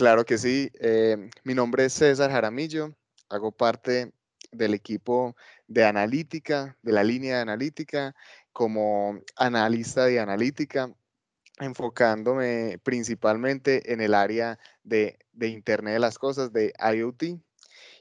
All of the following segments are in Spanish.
Claro que sí. Eh, mi nombre es César Jaramillo. Hago parte del equipo de analítica, de la línea de analítica, como analista de analítica, enfocándome principalmente en el área de, Internet de las Cosas, de IoT.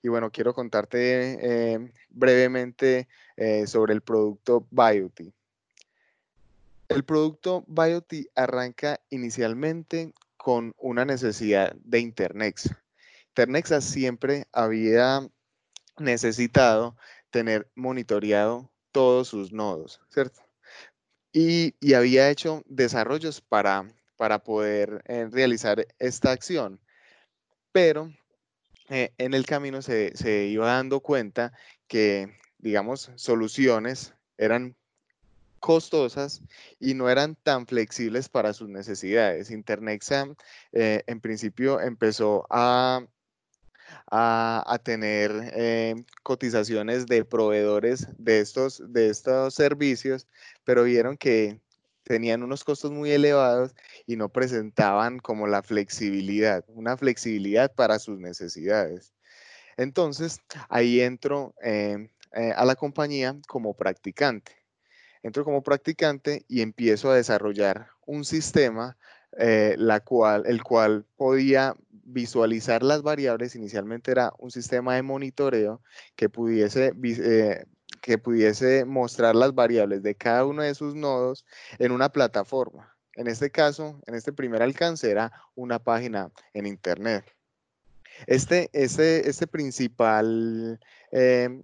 Y bueno, quiero contarte eh, brevemente eh, sobre el producto BioT. El producto BioT arranca inicialmente con una necesidad de Internexa. Internexa siempre había necesitado tener monitoreado todos sus nodos, ¿cierto? Y, había hecho desarrollos para, para poder eh, realizar esta acción. Pero eh, en el camino se, se iba dando cuenta que, digamos, soluciones eran costosas y no eran tan flexibles para sus necesidades. Internexa eh, en principio empezó a, a, tener eh, cotizaciones de proveedores de estos, de estos servicios, pero vieron que tenían unos costos muy elevados y no presentaban como la flexibilidad, una flexibilidad para sus necesidades. Entonces, ahí entro eh, a la compañía como practicante entro como practicante y empiezo a desarrollar un sistema eh, la cual, el cual podía visualizar las variables. Inicialmente era un sistema de monitoreo que pudiese, eh, que pudiese mostrar las variables de cada uno de sus nodos en una plataforma. En este caso, en este primer alcance era una página en Internet. Este, este, este principal eh,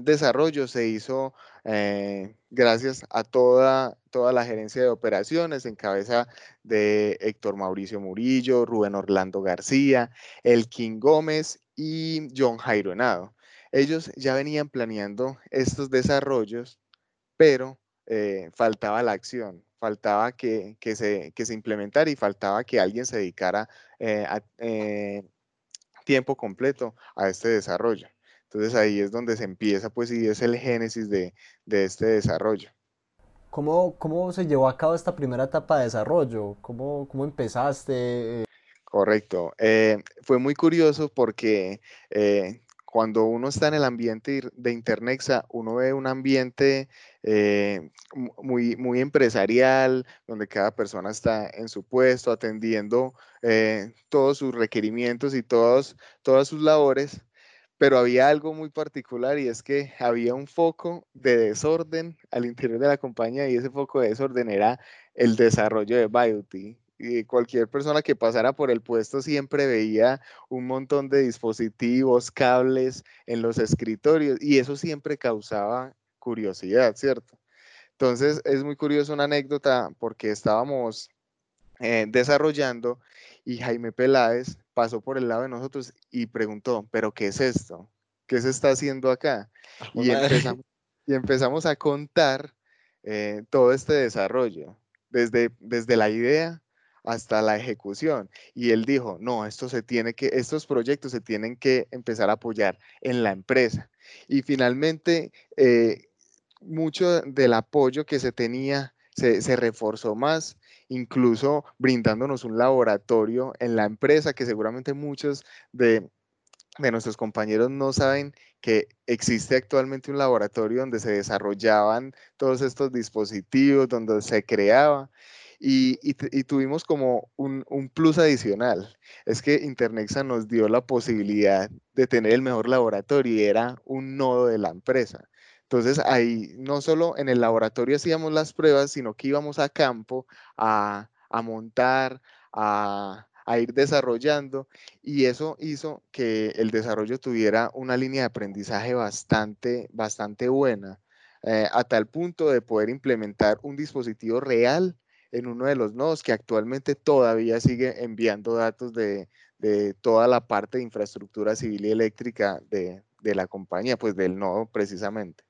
desarrollo se hizo eh, gracias a toda, toda la gerencia de operaciones en cabeza de Héctor Mauricio Murillo, Rubén Orlando García, Elkin Gómez y John Jairo Henado. Ellos ya venían planeando estos desarrollos, pero eh, faltaba la acción, faltaba que, se, que, se, implementara y faltaba que alguien se dedicara eh, a tiempo completo a este desarrollo. Entonces ahí es donde se empieza, pues, y es el génesis de, este desarrollo. ¿Cómo, ¿Cómo, se llevó a cabo esta primera etapa de desarrollo? ¿Cómo, cómo empezaste? Correcto. Eh, fue muy curioso porque eh, cuando uno está en el ambiente de Internexa, uno ve un ambiente eh, muy, muy empresarial, donde cada persona está en su puesto, atendiendo todos sus requerimientos y todos, todas sus labores pero había algo muy particular y es que había un foco de desorden al interior de la compañía y ese foco de desorden era el desarrollo de BioT. Y cualquier persona que pasara por el puesto siempre veía un montón de dispositivos, cables en los escritorios y eso siempre causaba curiosidad, ¿cierto? Entonces es muy curioso una anécdota porque estábamos eh, desarrollando y Jaime Peláez pasó por el lado de nosotros y preguntó, pero ¿qué es esto? ¿Qué se está haciendo acá? Ah, y empezamos, y empezamos, a contar eh, todo este desarrollo, desde, desde la idea hasta la ejecución. Y él dijo, no, esto se tiene que, estos proyectos se tienen que empezar a apoyar en la empresa. Y finalmente, eh, mucho del apoyo que se tenía se, se reforzó más incluso brindándonos un laboratorio en la empresa que seguramente muchos de, nuestros compañeros no saben que existe actualmente un laboratorio donde se desarrollaban todos estos dispositivos, donde se creaba. Y, tuvimos como un, un, plus adicional. Es que Internexa nos dio la posibilidad de tener el mejor laboratorio y era un nodo de la empresa. Entonces ahí no solo en el laboratorio hacíamos las pruebas, sino que íbamos a campo a, montar, a, ir desarrollando y eso hizo que el desarrollo tuviera una línea de aprendizaje bastante, bastante buena, eh, a tal punto de poder implementar un dispositivo real en uno de los nodos que actualmente todavía sigue enviando datos de, toda la parte de infraestructura civil y eléctrica de, de la compañía, pues del nodo precisamente.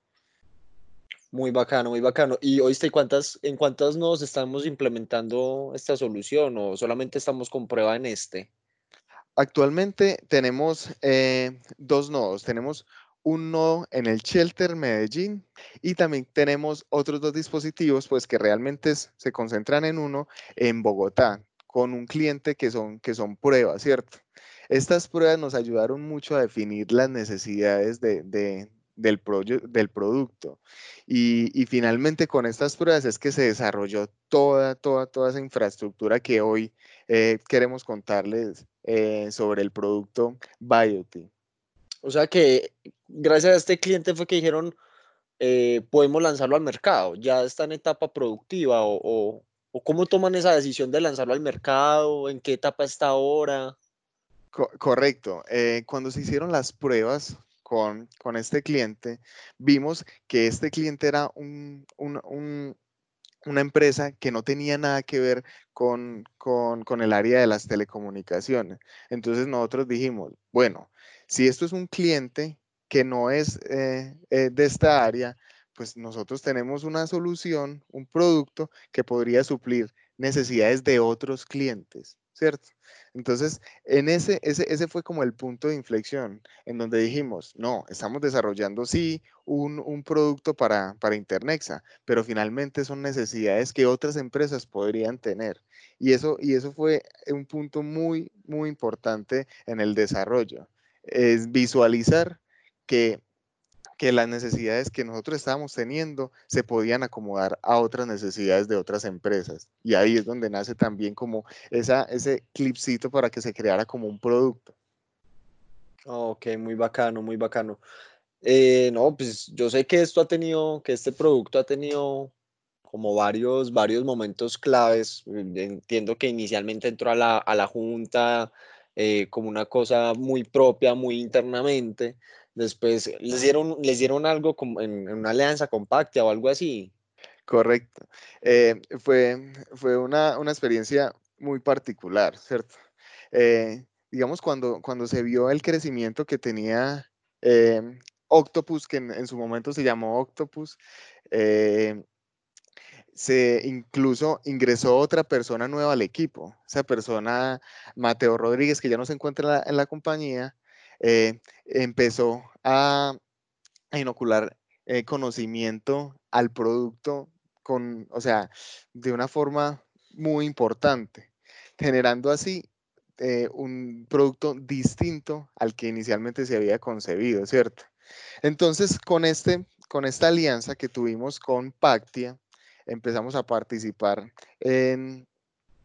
Muy bacano, muy bacano. ¿Y oíste cuántas, en cuántos nodos estamos implementando esta solución o solamente estamos con prueba en este? Actualmente tenemos eh, dos nodos. Tenemos un nodo en el Shelter Medellín y también tenemos otros dos dispositivos pues que realmente se concentran en uno en Bogotá con un cliente que son, que son pruebas, ¿cierto? Estas pruebas nos ayudaron mucho a definir las necesidades de, del, del producto. Y, finalmente con estas pruebas es que se desarrolló toda, toda, toda esa infraestructura que hoy eh, queremos contarles eh, sobre el producto Bioti. O sea que gracias a este cliente fue que dijeron, eh, podemos lanzarlo al mercado, ya está en etapa productiva o, cómo toman esa decisión de lanzarlo al mercado, en qué etapa está ahora. correcto. cuando se hicieron las pruebas con, con, este cliente, vimos que este cliente era un, una empresa que no tenía nada que ver con, con, el área de las telecomunicaciones. Entonces nosotros dijimos, bueno, si esto es un cliente que no es eh, eh, de esta área, pues nosotros tenemos una solución, un producto que podría suplir necesidades de otros clientes, ¿cierto? Entonces, en ese, ese, ese fue como el punto de inflexión, en donde dijimos, no, estamos desarrollando sí un, un producto para, para Internexa, pero finalmente son necesidades que otras empresas podrían tener. Y eso, y eso fue un punto muy, muy importante en el desarrollo, es visualizar que que las necesidades que nosotros estábamos teniendo se podían acomodar a otras necesidades de otras empresas. Y ahí es donde nace también como esa, ese clipcito para que se creara como un producto. Ok, muy bacano, muy bacano. Eh, no, pues yo sé que esto ha tenido, que este producto ha tenido como varios, varios momentos claves. Entiendo que inicialmente entró a la, a la junta eh, como una cosa muy propia, muy internamente. Después les dieron, les dieron algo como en, una alianza compacta o algo así. Correcto. Eh, fue fue una, experiencia muy particular, ¿cierto? Eh, digamos, cuando, cuando se vio el crecimiento que tenía eh, Octopus, que en, su momento se llamó Octopus, se incluso ingresó otra persona nueva al equipo. Esa persona, Mateo Rodríguez, que ya no se encuentra en la compañía, eh, empezó a, inocular eh, conocimiento al producto con, o sea, de una forma muy importante, generando así eh, un producto distinto al que inicialmente se había concebido, ¿cierto? Entonces, con, este, con esta alianza que tuvimos con Pactia, empezamos a participar en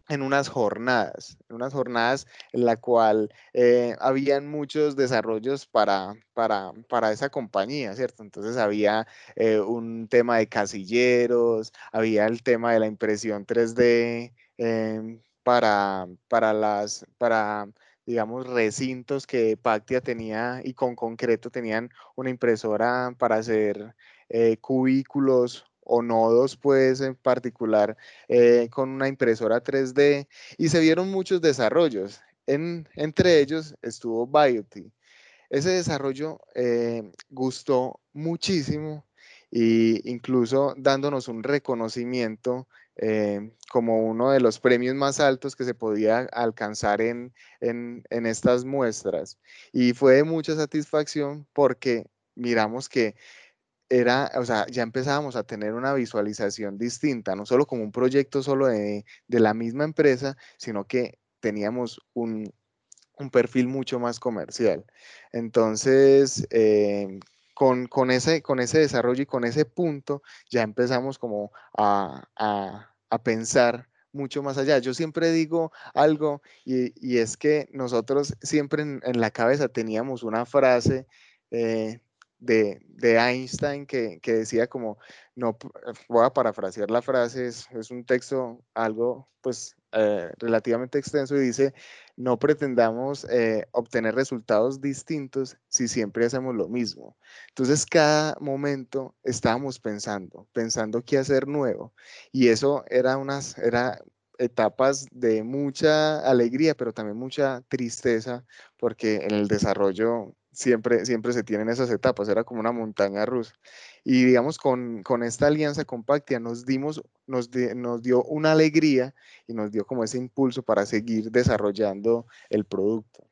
en unas jornadas, en unas jornadas en la cual eh, habían muchos desarrollos para, para, para, esa compañía, ¿cierto? Entonces había eh, un tema de casilleros, había el tema de la impresión 3D em, para, para las, para, digamos, recintos que Pactia tenía y con concreto tenían una impresora para hacer eh, cubículos o nodos, pues en particular eh, con una impresora 3D y se vieron muchos desarrollos. En, entre ellos estuvo Bioti. Ese desarrollo eh, gustó muchísimo e incluso dándonos un reconocimiento eh, como uno de los premios más altos que se podía alcanzar en, en, en estas muestras. Y fue de mucha satisfacción porque miramos que era, o sea, ya empezábamos a tener una visualización distinta, no solo como un proyecto solo de, la misma empresa, sino que teníamos un, perfil mucho más comercial. Entonces, eh, con, ese, con ese desarrollo y con ese punto, ya empezamos como a, pensar mucho más allá. Yo siempre digo algo y, es que nosotros siempre en, la cabeza teníamos una frase eh, de, Einstein que, decía como, no, voy a parafrasear la frase, es, un texto algo pues eh, relativamente extenso y dice, no pretendamos eh, obtener resultados distintos si siempre hacemos lo mismo. Entonces cada momento estábamos pensando, pensando qué hacer nuevo y eso era unas, era etapas de mucha alegría, pero también mucha tristeza, porque en el desarrollo siempre, siempre se tienen esas etapas, era como una montaña rusa. Y digamos, con, esta alianza compactia nos dimos, nos, nos dio una alegría y nos dio como ese impulso para seguir desarrollando el producto.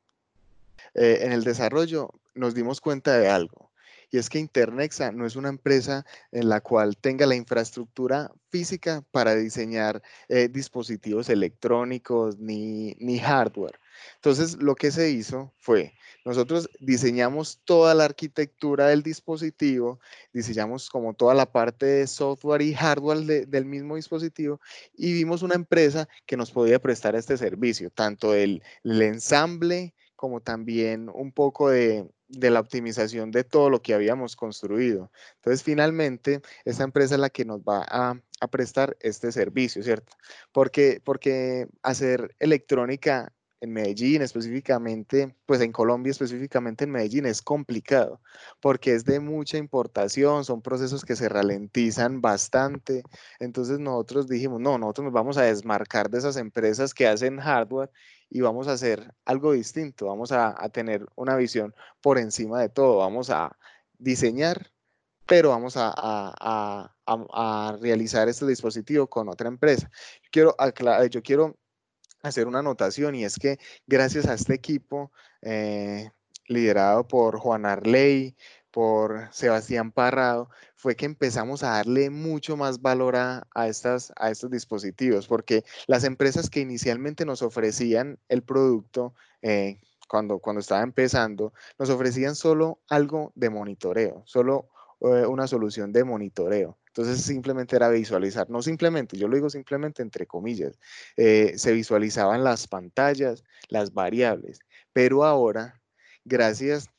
Eh, en el desarrollo nos dimos cuenta de algo, y es que Internexa no es una empresa en la cual tenga la infraestructura física para diseñar eh, dispositivos electrónicos ni, ni hardware. Entonces, lo que se hizo fue, nosotros diseñamos toda la arquitectura del dispositivo, diseñamos como toda la parte de software y hardware del mismo dispositivo y vimos una empresa que nos podía prestar este servicio, tanto el, ensamble como también un poco de, de la optimización de todo lo que habíamos construido. Entonces, finalmente, esta empresa es la que nos va a, a prestar este servicio, ¿cierto? Porque, porque hacer electrónica en Medellín específicamente, pues en Colombia específicamente en Medellín es complicado porque es de mucha importación, son procesos que se ralentizan bastante. Entonces nosotros dijimos, no, nosotros nos vamos a desmarcar de esas empresas que hacen hardware y vamos a hacer algo distinto, vamos a, tener una visión por encima de todo, vamos a diseñar, pero vamos a, a realizar este dispositivo con otra empresa. Quiero, yo quiero hacer una anotación y es que gracias a este equipo eh, liderado por Juan Arley, por Sebastián Parrado, fue que empezamos a darle mucho más valor a, estas, a estos dispositivos, porque las empresas que inicialmente nos ofrecían el producto, eh, cuando, cuando estaba empezando, nos ofrecían solo algo de monitoreo, solo eh, una solución de monitoreo. Entonces simplemente era visualizar, no simplemente, yo lo digo simplemente entre comillas, eh, se visualizaban las pantallas, las variables, pero ahora, gracias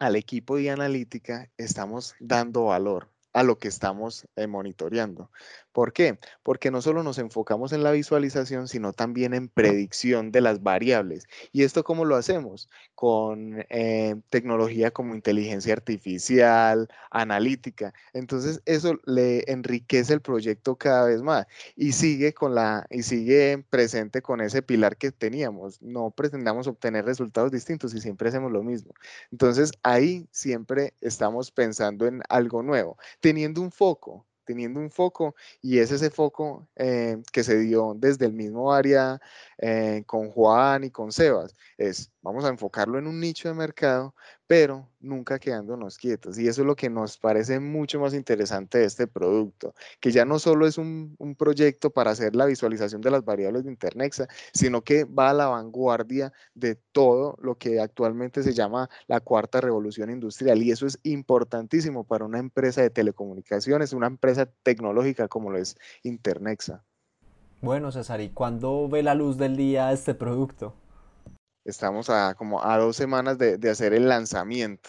al equipo de analítica, estamos dando valor a lo que estamos eh, monitoreando. ¿Por qué? Porque no solo nos enfocamos en la visualización, sino también en predicción de las variables. ¿Y esto cómo lo hacemos? Con eh, tecnología como inteligencia artificial, analítica. Entonces, eso le enriquece el proyecto cada vez más y sigue con la y sigue presente con ese pilar que teníamos. No pretendamos obtener resultados distintos y siempre hacemos lo mismo. Entonces, ahí siempre estamos pensando en algo nuevo, teniendo un foco, teniendo un foco y es ese foco eh, que se dio desde el mismo área eh, con Juan y con Sebas. Es, vamos a enfocarlo en un nicho de mercado, pero nunca quedándonos quietos. Y eso es lo que nos parece mucho más interesante de este producto, que ya no solo es un, proyecto para hacer la visualización de las variables de Internexa, sino que va a la vanguardia de todo lo que actualmente se llama la cuarta revolución industrial. Y eso es importantísimo para una empresa de telecomunicaciones, una empresa tecnológica como lo es Internexa. Bueno, César, ¿y cuándo ve la luz del día este producto? Estamos a como a dos semanas de, hacer el lanzamiento.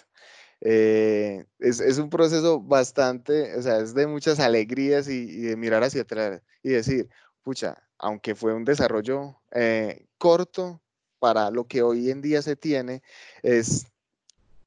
Eh, es, un proceso bastante, o sea, es de muchas alegrías y, de mirar hacia atrás y decir, pucha, aunque fue un desarrollo eh, corto para lo que hoy en día se tiene, es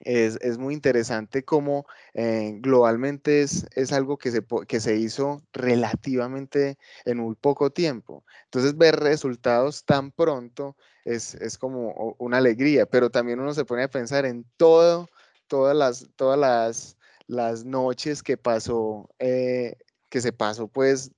es, muy interesante cómo eh, globalmente es, es, algo que se, que se hizo relativamente en muy poco tiempo. Entonces, ver resultados tan pronto es, es como una alegría, pero también uno se pone a pensar en todo, todas las, todas las, las noches que pasó, eh, que se pasó pues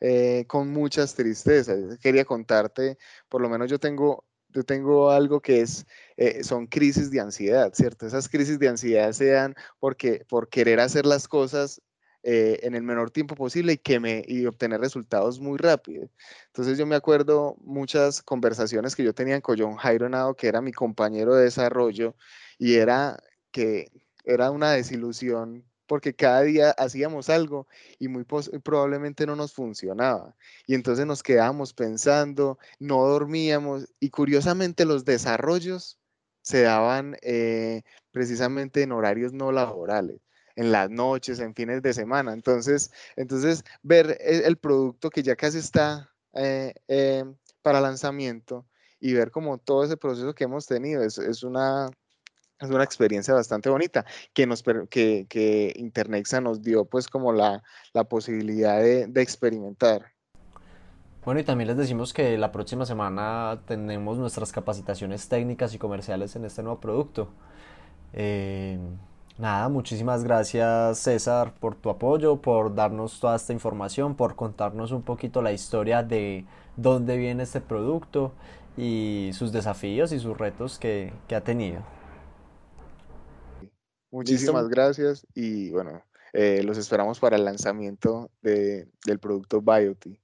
eh, con muchas tristezas. Quería contarte, por lo menos yo tengo yo tengo algo que es, eh, son crisis de ansiedad, ¿cierto? Esas crisis de ansiedad se dan porque, por querer hacer las cosas eh, en el menor tiempo posible y, que me, y obtener resultados muy rápidos. Entonces yo me acuerdo muchas conversaciones que yo tenía con John Jairo que era mi compañero de desarrollo, y era que era una desilusión porque cada día hacíamos algo y muy probablemente no nos funcionaba. Y entonces nos quedábamos pensando, no dormíamos y curiosamente los desarrollos se daban eh, precisamente en horarios no laborales en las noches, en fines de semana. Entonces, entonces ver e, el, producto que ya casi está eh, eh, para lanzamiento y ver como todo ese proceso que hemos tenido es una, es una experiencia bastante bonita que, nos, que, que Internexa nos dio pues como la, la posibilidad de, de, experimentar. Bueno, y también les decimos que la próxima semana tenemos nuestras capacitaciones técnicas y comerciales en este nuevo producto. Eh, nada, muchísimas gracias César por tu apoyo, por darnos toda esta información, por contarnos un poquito la historia de dónde viene este producto y sus desafíos y sus retos que, que ha tenido. Muchísimas gracias y bueno, eh, los esperamos para el lanzamiento de, del producto Bioti.